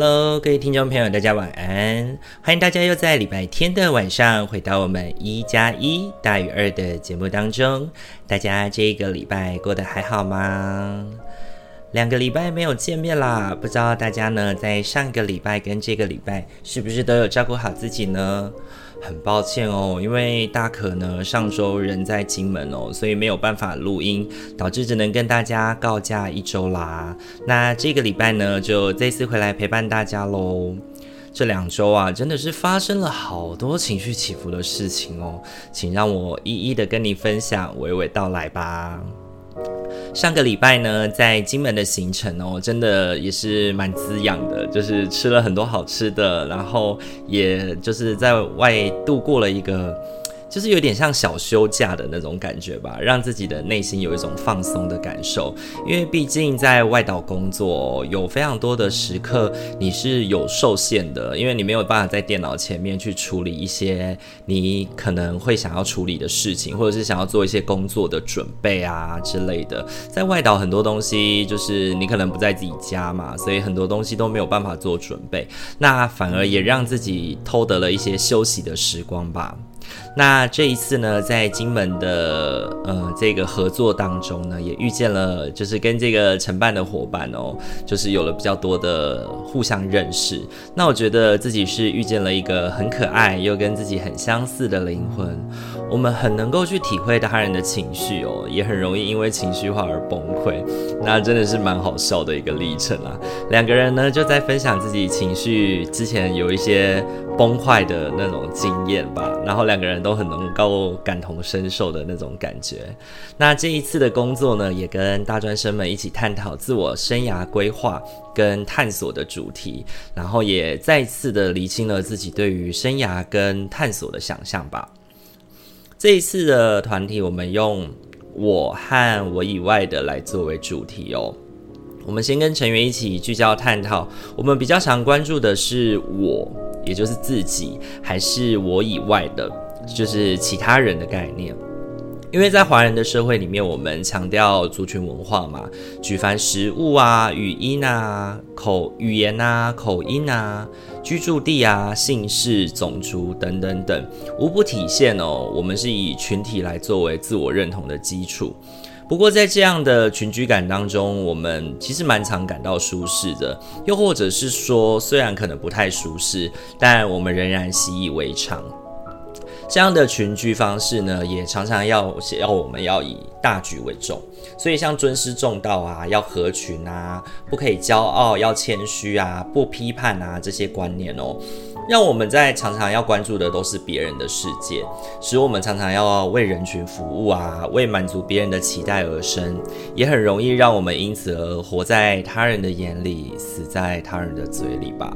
Hello，各位听众朋友，大家晚安！欢迎大家又在礼拜天的晚上回到我们一加一大于二的节目当中。大家这个礼拜过得还好吗？两个礼拜没有见面啦，不知道大家呢在上个礼拜跟这个礼拜是不是都有照顾好自己呢？很抱歉哦，因为大可呢上周人在金门哦，所以没有办法录音，导致只能跟大家告假一周啦。那这个礼拜呢，就这次回来陪伴大家喽。这两周啊，真的是发生了好多情绪起伏的事情哦，请让我一一的跟你分享，娓娓道来吧。上个礼拜呢，在金门的行程哦，真的也是蛮滋养的，就是吃了很多好吃的，然后也就是在外度过了一个。就是有点像小休假的那种感觉吧，让自己的内心有一种放松的感受。因为毕竟在外岛工作，有非常多的时刻你是有受限的，因为你没有办法在电脑前面去处理一些你可能会想要处理的事情，或者是想要做一些工作的准备啊之类的。在外岛很多东西就是你可能不在自己家嘛，所以很多东西都没有办法做准备，那反而也让自己偷得了一些休息的时光吧。那这一次呢，在金门的呃这个合作当中呢，也遇见了，就是跟这个承办的伙伴哦，就是有了比较多的互相认识。那我觉得自己是遇见了一个很可爱又跟自己很相似的灵魂。我们很能够去体会他人的情绪哦，也很容易因为情绪化而崩溃。那真的是蛮好笑的一个历程啊。两个人呢就在分享自己情绪之前有一些崩坏的那种经验吧，然后两个人都很能够感同身受的那种感觉。那这一次的工作呢，也跟大专生们一起探讨自我生涯规划跟探索的主题，然后也再次的厘清了自己对于生涯跟探索的想象吧。这一次的团体，我们用我和我以外的来作为主题哦。我们先跟成员一起聚焦探讨，我们比较常关注的是我，也就是自己，还是我以外的，就是其他人的概念。因为在华人的社会里面，我们强调族群文化嘛，举凡食物啊、语音啊、口语言啊、口音啊、居住地啊、姓氏、种族等等等，无不体现哦，我们是以群体来作为自我认同的基础。不过在这样的群居感当中，我们其实蛮常感到舒适的，又或者是说，虽然可能不太舒适，但我们仍然习以为常。这样的群居方式呢，也常常要写要我们要以大局为重，所以像尊师重道啊，要合群啊，不可以骄傲，要谦虚啊，不批判啊，这些观念哦，让我们在常常要关注的都是别人的世界，使我们常常要为人群服务啊，为满足别人的期待而生，也很容易让我们因此而活在他人的眼里，死在他人的嘴里吧。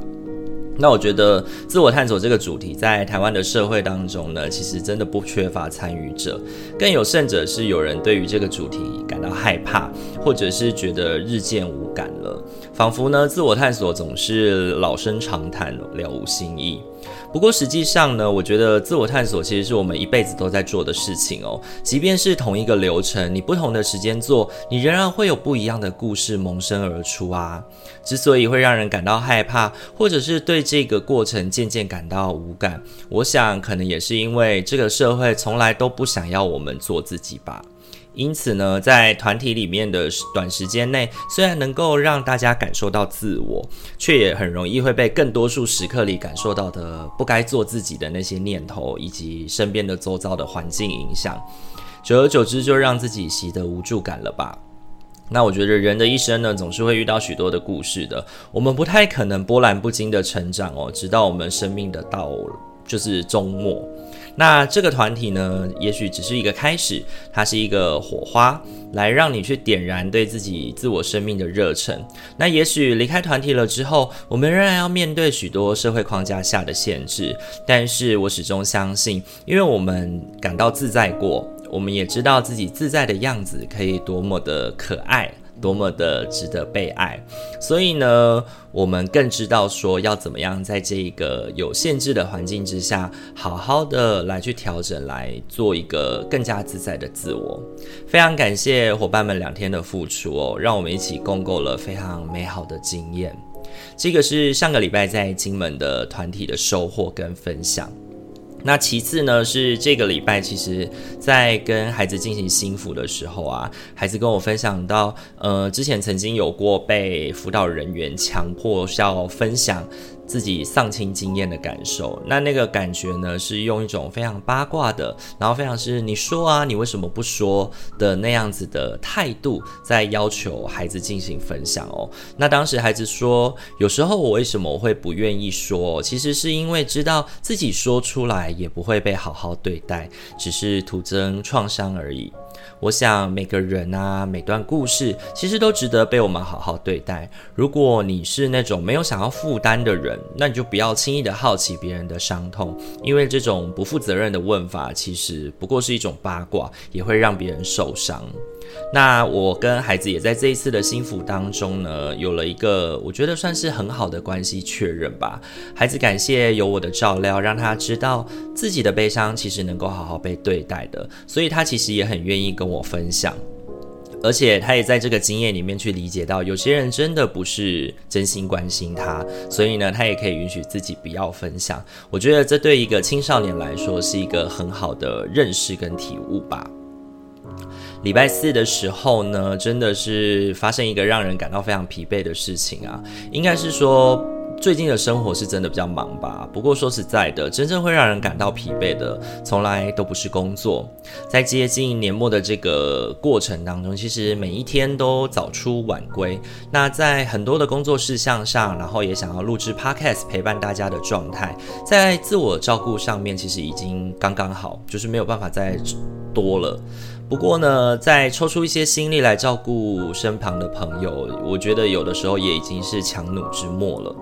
那我觉得自我探索这个主题在台湾的社会当中呢，其实真的不缺乏参与者，更有甚者是有人对于这个主题感到害怕，或者是觉得日渐无感了，仿佛呢自我探索总是老生常谈，了无新意。不过实际上呢，我觉得自我探索其实是我们一辈子都在做的事情哦。即便是同一个流程，你不同的时间做，你仍然会有不一样的故事萌生而出啊。之所以会让人感到害怕，或者是对这个过程渐渐感到无感，我想可能也是因为这个社会从来都不想要我们做自己吧。因此呢，在团体里面的短时间内，虽然能够让大家感受到自我，却也很容易会被更多数时刻里感受到的不该做自己的那些念头，以及身边的周遭的环境影响。久而久之，就让自己习得无助感了吧？那我觉得人的一生呢，总是会遇到许多的故事的，我们不太可能波澜不惊的成长哦，直到我们生命的到就是终末。那这个团体呢，也许只是一个开始，它是一个火花，来让你去点燃对自己自我生命的热忱。那也许离开团体了之后，我们仍然要面对许多社会框架下的限制，但是我始终相信，因为我们感到自在过，我们也知道自己自在的样子可以多么的可爱。多么的值得被爱，所以呢，我们更知道说要怎么样在这一个有限制的环境之下，好好的来去调整，来做一个更加自在的自我。非常感谢伙伴们两天的付出哦，让我们一起共构了非常美好的经验。这个是上个礼拜在金门的团体的收获跟分享。那其次呢，是这个礼拜，其实在跟孩子进行心服的时候啊，孩子跟我分享到，呃，之前曾经有过被辅导人员强迫要分享。自己丧亲经验的感受，那那个感觉呢，是用一种非常八卦的，然后非常是你说啊，你为什么不说的那样子的态度，在要求孩子进行分享哦。那当时孩子说，有时候我为什么会不愿意说，其实是因为知道自己说出来也不会被好好对待，只是徒增创伤而已。我想每个人啊，每段故事其实都值得被我们好好对待。如果你是那种没有想要负担的人，那你就不要轻易的好奇别人的伤痛，因为这种不负责任的问法，其实不过是一种八卦，也会让别人受伤。那我跟孩子也在这一次的心辅当中呢，有了一个我觉得算是很好的关系确认吧。孩子感谢有我的照料，让他知道自己的悲伤其实能够好好被对待的，所以他其实也很愿意跟我分享，而且他也在这个经验里面去理解到，有些人真的不是真心关心他，所以呢，他也可以允许自己不要分享。我觉得这对一个青少年来说是一个很好的认识跟体悟吧。礼拜四的时候呢，真的是发生一个让人感到非常疲惫的事情啊。应该是说，最近的生活是真的比较忙吧。不过说实在的，真正会让人感到疲惫的，从来都不是工作。在接近年末的这个过程当中，其实每一天都早出晚归。那在很多的工作事项上，然后也想要录制 Podcast 陪伴大家的状态，在自我照顾上面，其实已经刚刚好，就是没有办法再多了。不过呢，再抽出一些心力来照顾身旁的朋友，我觉得有的时候也已经是强弩之末了。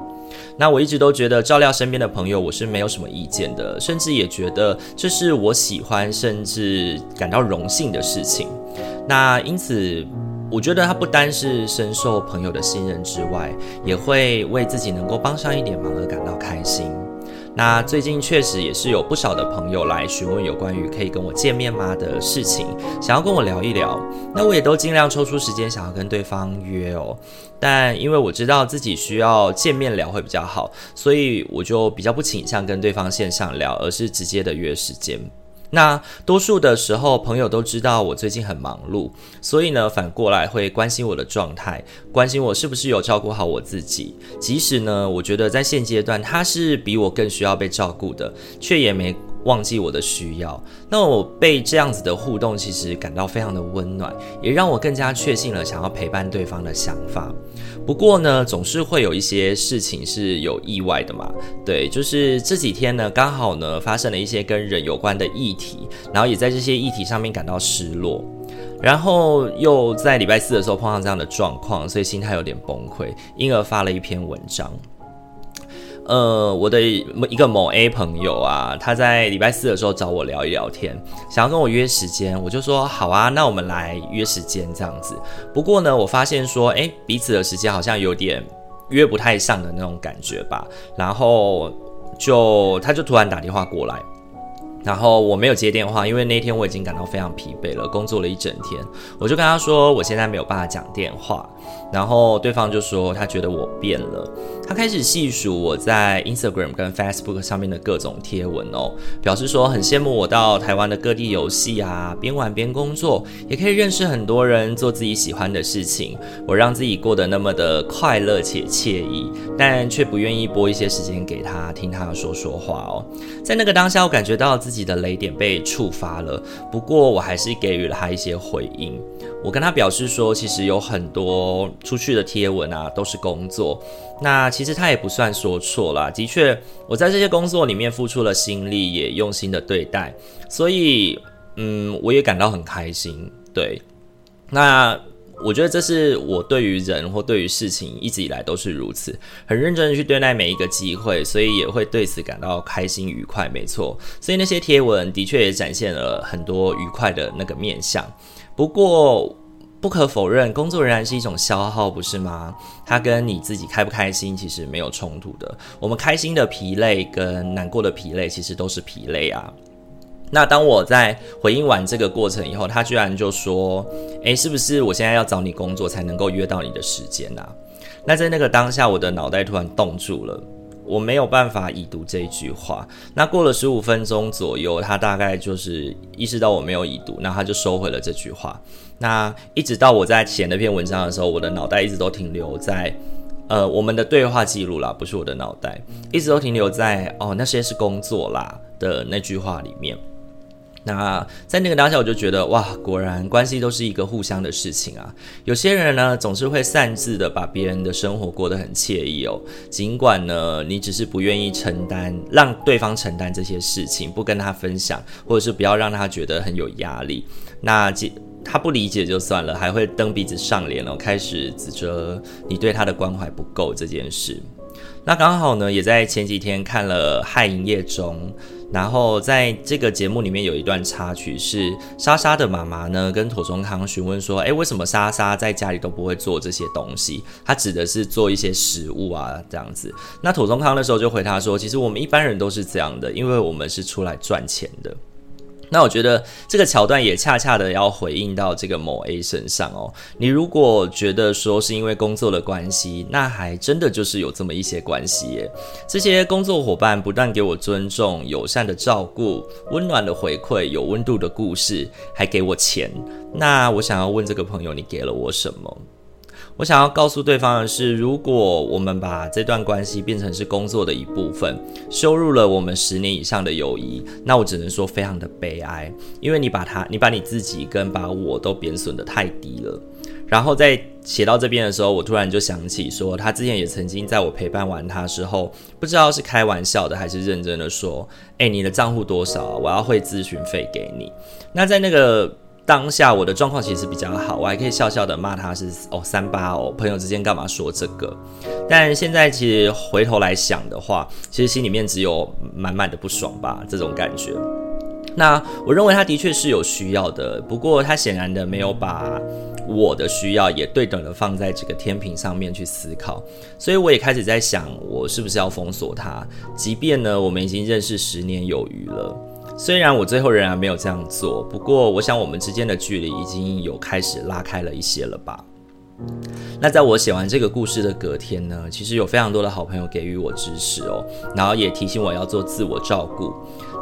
那我一直都觉得照料身边的朋友，我是没有什么意见的，甚至也觉得这是我喜欢甚至感到荣幸的事情。那因此，我觉得他不单是深受朋友的信任之外，也会为自己能够帮上一点忙而感到开心。那最近确实也是有不少的朋友来询问有关于可以跟我见面吗的事情，想要跟我聊一聊。那我也都尽量抽出时间想要跟对方约哦。但因为我知道自己需要见面聊会比较好，所以我就比较不倾向跟对方线上聊，而是直接的约时间。那多数的时候，朋友都知道我最近很忙碌，所以呢，反过来会关心我的状态，关心我是不是有照顾好我自己。即使呢，我觉得在现阶段他是比我更需要被照顾的，却也没忘记我的需要。那我被这样子的互动，其实感到非常的温暖，也让我更加确信了想要陪伴对方的想法。不过呢，总是会有一些事情是有意外的嘛。对，就是这几天呢，刚好呢发生了一些跟人有关的议题，然后也在这些议题上面感到失落，然后又在礼拜四的时候碰上这样的状况，所以心态有点崩溃，因而发了一篇文章。呃，我的一个某 A 朋友啊，他在礼拜四的时候找我聊一聊天，想要跟我约时间，我就说好啊，那我们来约时间这样子。不过呢，我发现说，诶，彼此的时间好像有点约不太上的那种感觉吧。然后就他就突然打电话过来，然后我没有接电话，因为那天我已经感到非常疲惫了，工作了一整天，我就跟他说我现在没有办法讲电话。然后对方就说他觉得我变了，他开始细数我在 Instagram 跟 Facebook 上面的各种贴文哦，表示说很羡慕我到台湾的各地游戏啊，边玩边工作，也可以认识很多人，做自己喜欢的事情。我让自己过得那么的快乐且惬意，但却不愿意拨一些时间给他听他说说话哦。在那个当下，我感觉到自自己的雷点被触发了。不过我还是给予了他一些回应。我跟他表示说，其实有很多出去的贴文啊，都是工作。那其实他也不算说错啦，的确，我在这些工作里面付出了心力，也用心的对待，所以，嗯，我也感到很开心。对，那。我觉得这是我对于人或对于事情一直以来都是如此，很认真的去对待每一个机会，所以也会对此感到开心愉快。没错，所以那些贴文的确也展现了很多愉快的那个面相。不过不可否认，工作仍然是一种消耗，不是吗？它跟你自己开不开心其实没有冲突的。我们开心的疲累跟难过的疲累其实都是疲累啊。那当我在回应完这个过程以后，他居然就说：“诶，是不是我现在要找你工作才能够约到你的时间啊？”那在那个当下，我的脑袋突然冻住了，我没有办法已读这一句话。那过了十五分钟左右，他大概就是意识到我没有已读，那他就收回了这句话。那一直到我在写那篇文章的时候，我的脑袋一直都停留在呃我们的对话记录啦，不是我的脑袋，一直都停留在哦那些是工作啦的那句话里面。那在那个当下，我就觉得哇，果然关系都是一个互相的事情啊。有些人呢，总是会擅自的把别人的生活过得很惬意哦，尽管呢，你只是不愿意承担，让对方承担这些事情，不跟他分享，或者是不要让他觉得很有压力。那他不理解就算了，还会蹬鼻子上脸哦，开始指责你对他的关怀不够这件事。那刚好呢，也在前几天看了《汉营业中》。然后在这个节目里面有一段插曲，是莎莎的妈妈呢跟土松康询问说：“哎，为什么莎莎在家里都不会做这些东西？她指的是做一些食物啊，这样子。”那土松康的时候就回答说：“其实我们一般人都是这样的，因为我们是出来赚钱的。”那我觉得这个桥段也恰恰的要回应到这个某 A 身上哦。你如果觉得说是因为工作的关系，那还真的就是有这么一些关系耶。这些工作伙伴不但给我尊重、友善的照顾、温暖的回馈、有温度的故事，还给我钱。那我想要问这个朋友，你给了我什么？我想要告诉对方的是，如果我们把这段关系变成是工作的一部分，羞辱了我们十年以上的友谊，那我只能说非常的悲哀，因为你把他，你把你自己跟把我都贬损得太低了。然后在写到这边的时候，我突然就想起说，他之前也曾经在我陪伴完他之后，不知道是开玩笑的还是认真的说，诶，你的账户多少？我要汇咨询费给你。那在那个。当下我的状况其实比较好，我还可以笑笑的骂他是哦三八哦，朋友之间干嘛说这个？但现在其实回头来想的话，其实心里面只有满满的不爽吧，这种感觉。那我认为他的确是有需要的，不过他显然的没有把我的需要也对等的放在这个天平上面去思考，所以我也开始在想，我是不是要封锁他？即便呢，我们已经认识十年有余了。虽然我最后仍然没有这样做，不过我想我们之间的距离已经有开始拉开了一些了吧。那在我写完这个故事的隔天呢，其实有非常多的好朋友给予我支持哦，然后也提醒我要做自我照顾。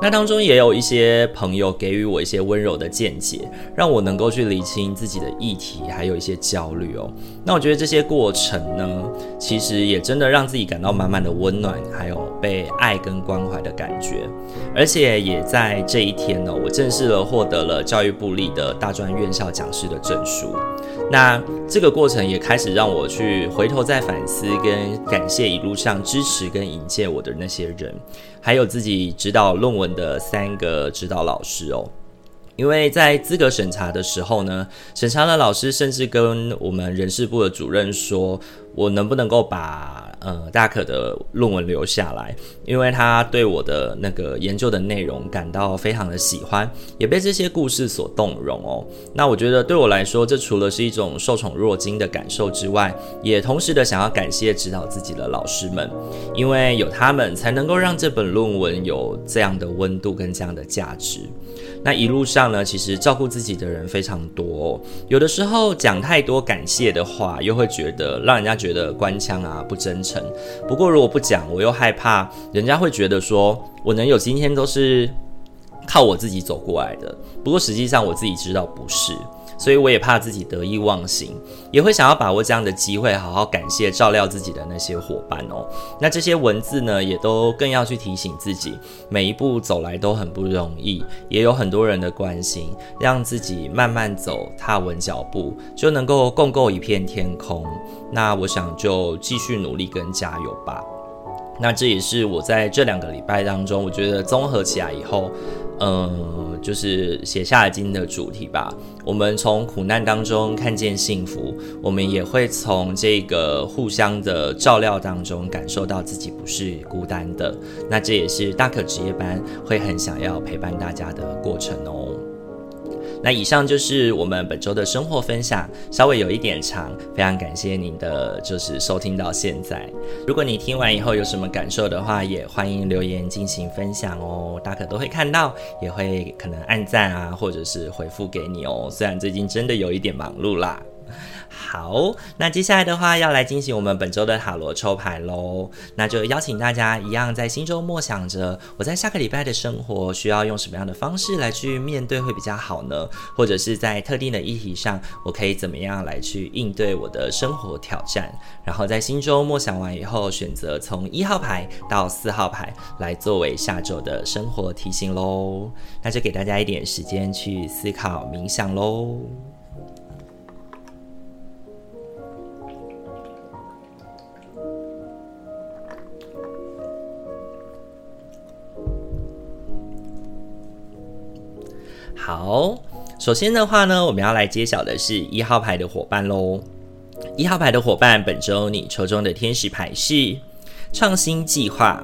那当中也有一些朋友给予我一些温柔的见解，让我能够去理清自己的议题，还有一些焦虑哦。那我觉得这些过程呢，其实也真的让自己感到满满的温暖，还有被爱跟关怀的感觉。而且也在这一天呢，我正式的获得了教育部立的大专院校讲师的证书。那这个过程也开始让我去回头再反思跟感谢一路上支持跟引荐我的那些人，还有自己指导论文的三个指导老师哦。因为在资格审查的时候呢，审查的老师甚至跟我们人事部的主任说，我能不能够把。呃，大可的论文留下来，因为他对我的那个研究的内容感到非常的喜欢，也被这些故事所动容哦。那我觉得对我来说，这除了是一种受宠若惊的感受之外，也同时的想要感谢指导自己的老师们，因为有他们才能够让这本论文有这样的温度跟这样的价值。那一路上呢，其实照顾自己的人非常多，有的时候讲太多感谢的话，又会觉得让人家觉得官腔啊，不真不过如果不讲，我又害怕人家会觉得说我能有今天都是靠我自己走过来的。不过实际上我自己知道不是。所以我也怕自己得意忘形，也会想要把握这样的机会，好好感谢照料自己的那些伙伴哦。那这些文字呢，也都更要去提醒自己，每一步走来都很不容易，也有很多人的关心，让自己慢慢走，踏稳脚步，就能够共构一片天空。那我想就继续努力跟加油吧。那这也是我在这两个礼拜当中，我觉得综合起来以后。嗯，就是写下了今天的主题吧。我们从苦难当中看见幸福，我们也会从这个互相的照料当中感受到自己不是孤单的。那这也是大可职业班会很想要陪伴大家的过程哦。那以上就是我们本周的生活分享，稍微有一点长，非常感谢您的就是收听到现在。如果你听完以后有什么感受的话，也欢迎留言进行分享哦，大可都会看到，也会可能按赞啊，或者是回复给你哦。虽然最近真的有一点忙碌啦。好，那接下来的话要来进行我们本周的塔罗抽牌喽。那就邀请大家一样在心中默想着，我在下个礼拜的生活需要用什么样的方式来去面对会比较好呢？或者是在特定的议题上，我可以怎么样来去应对我的生活挑战？然后在心中默想完以后，选择从一号牌到四号牌来作为下周的生活提醒喽。那就给大家一点时间去思考冥想喽。好，首先的话呢，我们要来揭晓的是一号牌的伙伴喽。一号牌的伙伴，本周你抽中的天使牌是创新计划。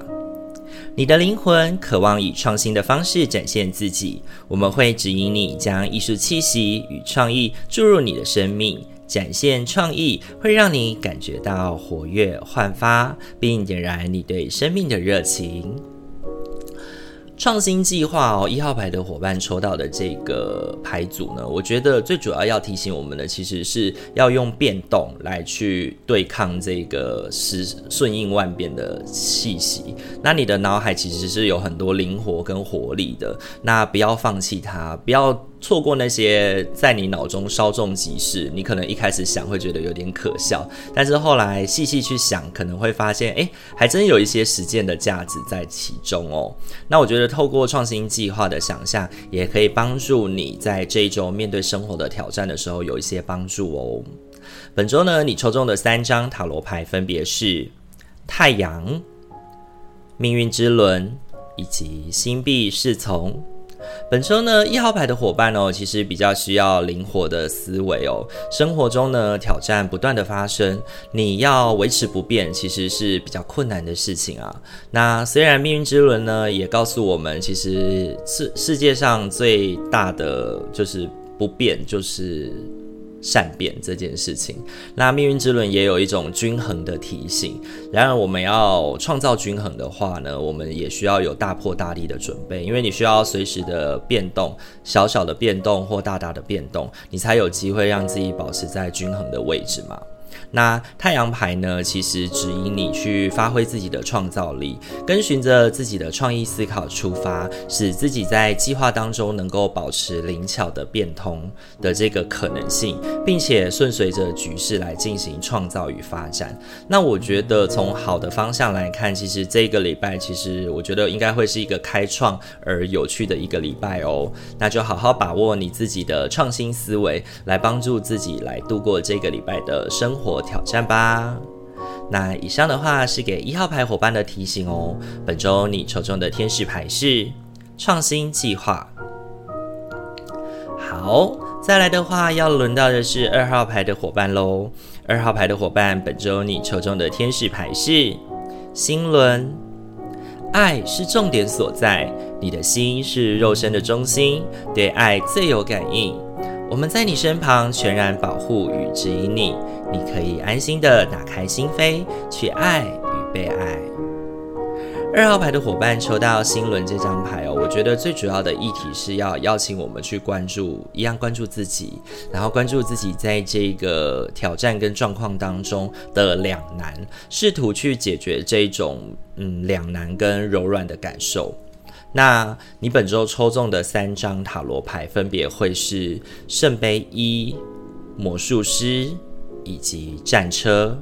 你的灵魂渴望以创新的方式展现自己，我们会指引你将艺术气息与创意注入你的生命，展现创意会让你感觉到活跃焕发，并点燃你对生命的热情。创新计划哦，一号牌的伙伴抽到的这个牌组呢，我觉得最主要要提醒我们的，其实是要用变动来去对抗这个是顺应万变的气息。那你的脑海其实是有很多灵活跟活力的，那不要放弃它，不要。错过那些在你脑中稍纵即逝，你可能一开始想会觉得有点可笑，但是后来细细去想，可能会发现，哎，还真有一些实践的价值在其中哦。那我觉得透过创新计划的想象，也可以帮助你在这一周面对生活的挑战的时候有一些帮助哦。本周呢，你抽中的三张塔罗牌分别是太阳、命运之轮以及星币侍从。本周呢，一号牌的伙伴哦，其实比较需要灵活的思维哦。生活中呢，挑战不断的发生，你要维持不变，其实是比较困难的事情啊。那虽然命运之轮呢，也告诉我们，其实世世界上最大的就是不变，就是。善变这件事情，那命运之轮也有一种均衡的提醒。然而，我们要创造均衡的话呢，我们也需要有大破大立的准备，因为你需要随时的变动，小小的变动或大大的变动，你才有机会让自己保持在均衡的位置嘛。那太阳牌呢，其实指引你去发挥自己的创造力，跟循着自己的创意思考出发，使自己在计划当中能够保持灵巧的变通的这个可能性，并且顺随着局势来进行创造与发展。那我觉得从好的方向来看，其实这个礼拜其实我觉得应该会是一个开创而有趣的一个礼拜哦。那就好好把握你自己的创新思维，来帮助自己来度过这个礼拜的生活或挑战吧。那以上的话是给一号牌伙伴的提醒哦。本周你抽中的天使牌是创新计划。好，再来的话要轮到的是二号牌的伙伴喽。二号牌的伙伴，本周你抽中的天使牌是心轮。爱是重点所在，你的心是肉身的中心，对爱最有感应。我们在你身旁，全然保护与指引你，你可以安心的打开心扉，去爱与被爱。二号牌的伙伴抽到心轮这张牌哦，我觉得最主要的议题是要邀请我们去关注，一样关注自己，然后关注自己在这个挑战跟状况当中的两难，试图去解决这种嗯两难跟柔软的感受。那你本周抽中的三张塔罗牌分别会是圣杯一、魔术师以及战车。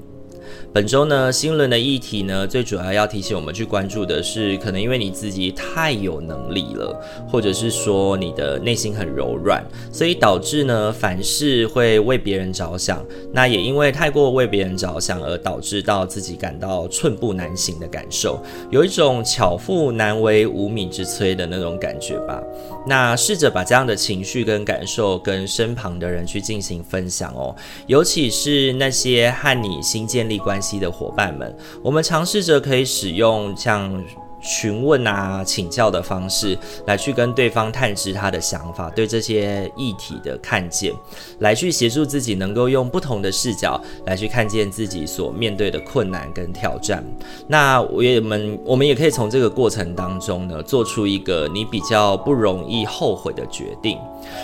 本周呢，新轮的议题呢，最主要要提醒我们去关注的是，可能因为你自己太有能力了，或者是说你的内心很柔软，所以导致呢，凡事会为别人着想。那也因为太过为别人着想，而导致到自己感到寸步难行的感受，有一种巧妇难为无米之炊的那种感觉吧。那试着把这样的情绪跟感受跟身旁的人去进行分享哦，尤其是那些和你新建立关系的伙伴们，我们尝试着可以使用像。询问啊，请教的方式来去跟对方探知他的想法，对这些议题的看见，来去协助自己能够用不同的视角来去看见自己所面对的困难跟挑战。那我也们我们也可以从这个过程当中呢，做出一个你比较不容易后悔的决定。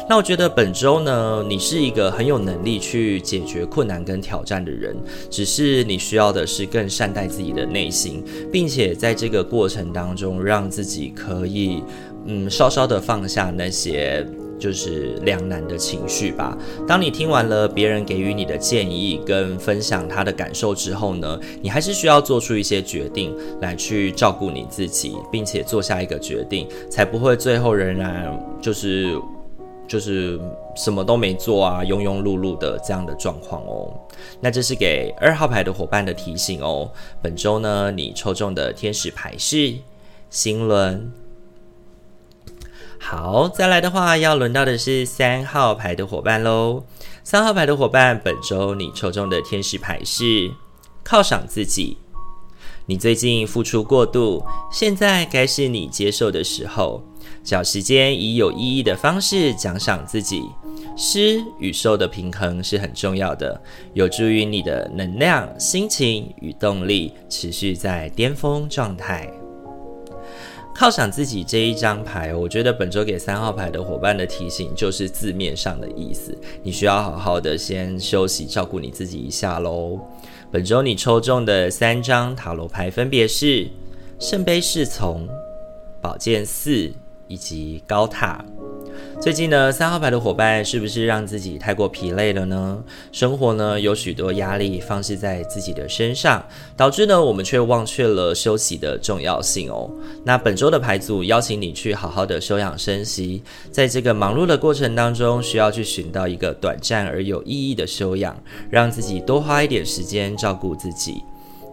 那我觉得本周呢，你是一个很有能力去解决困难跟挑战的人，只是你需要的是更善待自己的内心，并且在这个过程当中，让自己可以嗯稍稍的放下那些就是两难的情绪吧。当你听完了别人给予你的建议跟分享他的感受之后呢，你还是需要做出一些决定来去照顾你自己，并且做下一个决定，才不会最后仍然就是。就是什么都没做啊，庸庸碌碌的这样的状况哦。那这是给二号牌的伙伴的提醒哦。本周呢，你抽中的天使牌是星轮。好，再来的话，要轮到的是三号牌的伙伴喽。三号牌的伙伴，本周你抽中的天使牌是犒赏自己。你最近付出过度，现在该是你接受的时候。找时间以有意义的方式奖赏自己，施与受的平衡是很重要的，有助于你的能量、心情与动力持续在巅峰状态。犒赏自己这一张牌，我觉得本周给三号牌的伙伴的提醒就是字面上的意思，你需要好好的先休息，照顾你自己一下喽。本周你抽中的三张塔罗牌分别是圣杯侍从、宝剑四。以及高塔。最近呢，三号牌的伙伴是不是让自己太过疲累了呢？生活呢，有许多压力放置在自己的身上，导致呢，我们却忘却了休息的重要性哦。那本周的牌组邀请你去好好的休养生息，在这个忙碌的过程当中，需要去寻到一个短暂而有意义的休养，让自己多花一点时间照顾自己。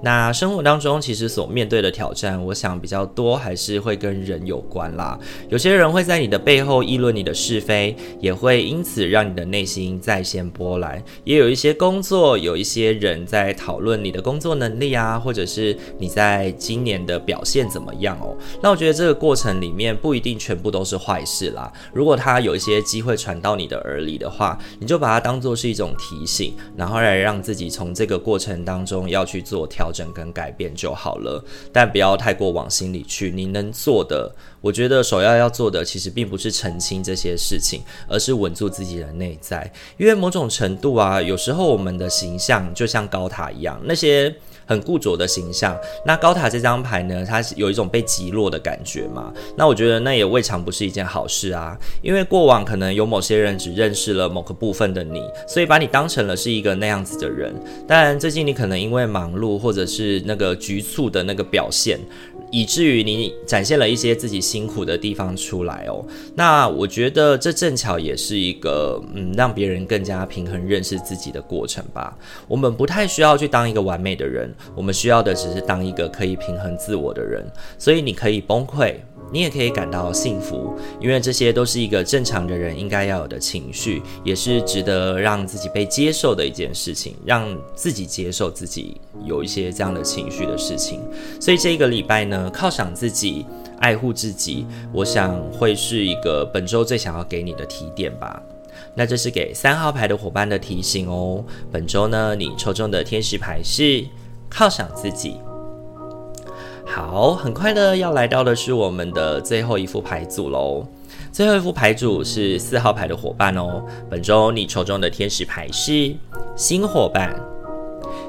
那生活当中，其实所面对的挑战，我想比较多还是会跟人有关啦。有些人会在你的背后议论你的是非，也会因此让你的内心再现波澜。也有一些工作，有一些人在讨论你的工作能力啊，或者是你在今年的表现怎么样哦。那我觉得这个过程里面不一定全部都是坏事啦。如果他有一些机会传到你的耳里的话，你就把它当做是一种提醒，然后来让自己从这个过程当中要去做调。整跟改变就好了，但不要太过往心里去。你能做的，我觉得首要要做的，其实并不是澄清这些事情，而是稳住自己的内在。因为某种程度啊，有时候我们的形象就像高塔一样，那些。很固着的形象，那高塔这张牌呢，它是有一种被击落的感觉嘛？那我觉得那也未尝不是一件好事啊，因为过往可能有某些人只认识了某个部分的你，所以把你当成了是一个那样子的人。但最近你可能因为忙碌或者是那个局促的那个表现。以至于你展现了一些自己辛苦的地方出来哦，那我觉得这正巧也是一个嗯，让别人更加平衡认识自己的过程吧。我们不太需要去当一个完美的人，我们需要的只是当一个可以平衡自我的人。所以你可以崩溃。你也可以感到幸福，因为这些都是一个正常的人应该要有的情绪，也是值得让自己被接受的一件事情，让自己接受自己有一些这样的情绪的事情。所以这一个礼拜呢，犒赏自己，爱护自己，我想会是一个本周最想要给你的提点吧。那这是给三号牌的伙伴的提醒哦。本周呢，你抽中的天使牌是犒赏自己。好，很快的要来到的是我们的最后一副牌组喽。最后一副牌组是四号牌的伙伴哦。本周你抽中的天使牌是新伙伴。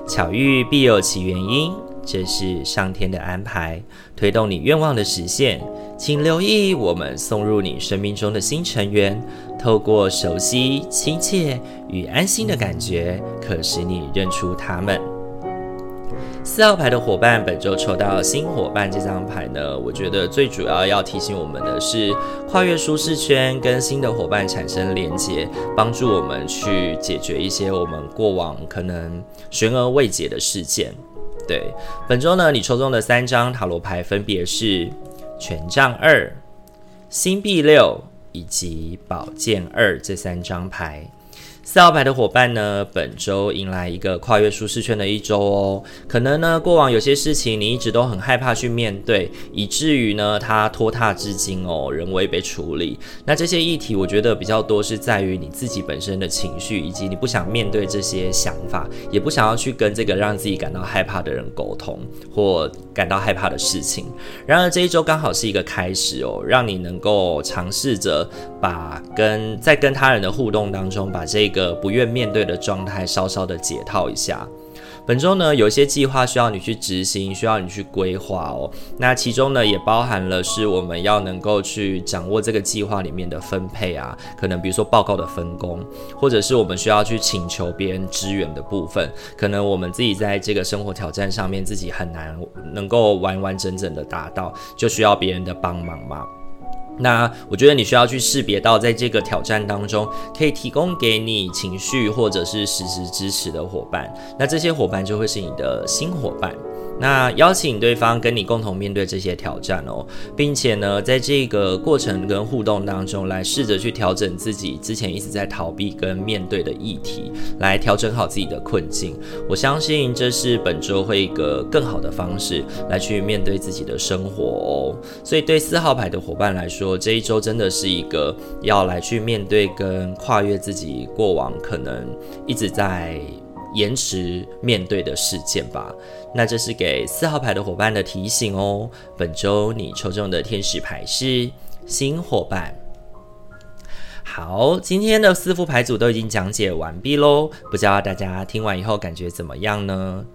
巧遇必有其原因，这是上天的安排，推动你愿望的实现。请留意我们送入你生命中的新成员，透过熟悉、亲切与安心的感觉，可使你认出他们。四号牌的伙伴，本周抽到新伙伴这张牌呢，我觉得最主要要提醒我们的是，跨越舒适圈，跟新的伙伴产生连接，帮助我们去解决一些我们过往可能悬而未解的事件。对，本周呢，你抽中的三张塔罗牌分别是权杖二、星币六以及宝剑二这三张牌。四号牌的伙伴呢，本周迎来一个跨越舒适圈的一周哦。可能呢，过往有些事情你一直都很害怕去面对，以至于呢，它拖沓至今哦，仍未被处理。那这些议题，我觉得比较多是在于你自己本身的情绪，以及你不想面对这些想法，也不想要去跟这个让自己感到害怕的人沟通，或感到害怕的事情。然而这一周刚好是一个开始哦，让你能够尝试着把跟在跟他人的互动当中，把这个。个不愿面对的状态，稍稍的解套一下。本周呢，有一些计划需要你去执行，需要你去规划哦。那其中呢，也包含了是我们要能够去掌握这个计划里面的分配啊，可能比如说报告的分工，或者是我们需要去请求别人支援的部分，可能我们自己在这个生活挑战上面自己很难能够完完整整的达到，就需要别人的帮忙嘛。那我觉得你需要去识别到，在这个挑战当中，可以提供给你情绪或者是实时支持的伙伴，那这些伙伴就会是你的新伙伴。那邀请对方跟你共同面对这些挑战哦，并且呢，在这个过程跟互动当中，来试着去调整自己之前一直在逃避跟面对的议题，来调整好自己的困境。我相信这是本周会一个更好的方式来去面对自己的生活哦。所以对四号牌的伙伴来说，这一周真的是一个要来去面对跟跨越自己过往可能一直在。延迟面对的事件吧，那这是给四号牌的伙伴的提醒哦。本周你抽中的天使牌是新伙伴。好，今天的四副牌组都已经讲解完毕喽，不知道大家听完以后感觉怎么样呢？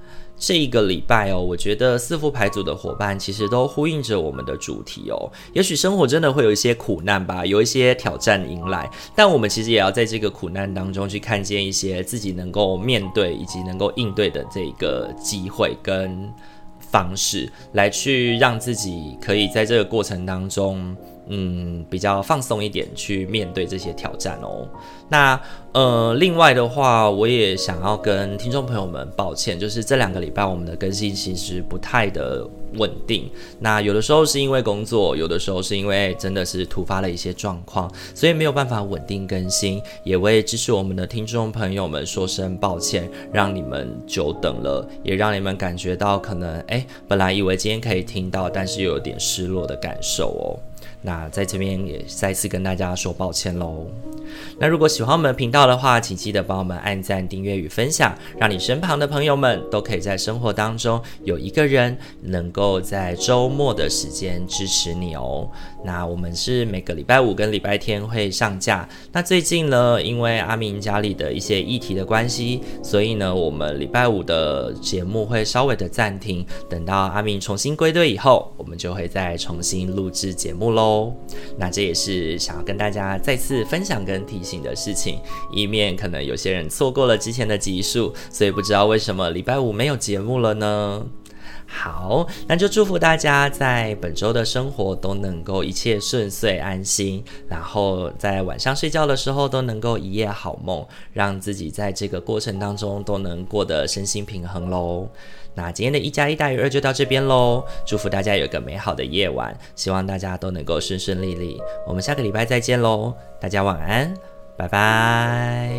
这一个礼拜哦，我觉得四副牌组的伙伴其实都呼应着我们的主题哦。也许生活真的会有一些苦难吧，有一些挑战迎来，但我们其实也要在这个苦难当中去看见一些自己能够面对以及能够应对的这个机会跟方式，来去让自己可以在这个过程当中。嗯，比较放松一点去面对这些挑战哦。那呃，另外的话，我也想要跟听众朋友们抱歉，就是这两个礼拜我们的更新其实不太的稳定。那有的时候是因为工作，有的时候是因为真的是突发了一些状况，所以没有办法稳定更新。也为支持我们的听众朋友们说声抱歉，让你们久等了，也让你们感觉到可能哎，本来以为今天可以听到，但是又有点失落的感受哦。那在这边也再次跟大家说抱歉喽。那如果喜欢我们的频道的话，请记得帮我们按赞、订阅与分享，让你身旁的朋友们都可以在生活当中有一个人能够在周末的时间支持你哦。那我们是每个礼拜五跟礼拜天会上架。那最近呢，因为阿明家里的一些议题的关系，所以呢，我们礼拜五的节目会稍微的暂停，等到阿明重新归队以后，我们就会再重新录制节目喽喽。那这也是想要跟大家再次分享跟提醒的事情，以免可能有些人错过了之前的集数，所以不知道为什么礼拜五没有节目了呢？好，那就祝福大家在本周的生活都能够一切顺遂安心，然后在晚上睡觉的时候都能够一夜好梦，让自己在这个过程当中都能过得身心平衡喽。那今天的一加一大于二就到这边喽，祝福大家有个美好的夜晚，希望大家都能够顺顺利利。我们下个礼拜再见喽，大家晚安，拜拜。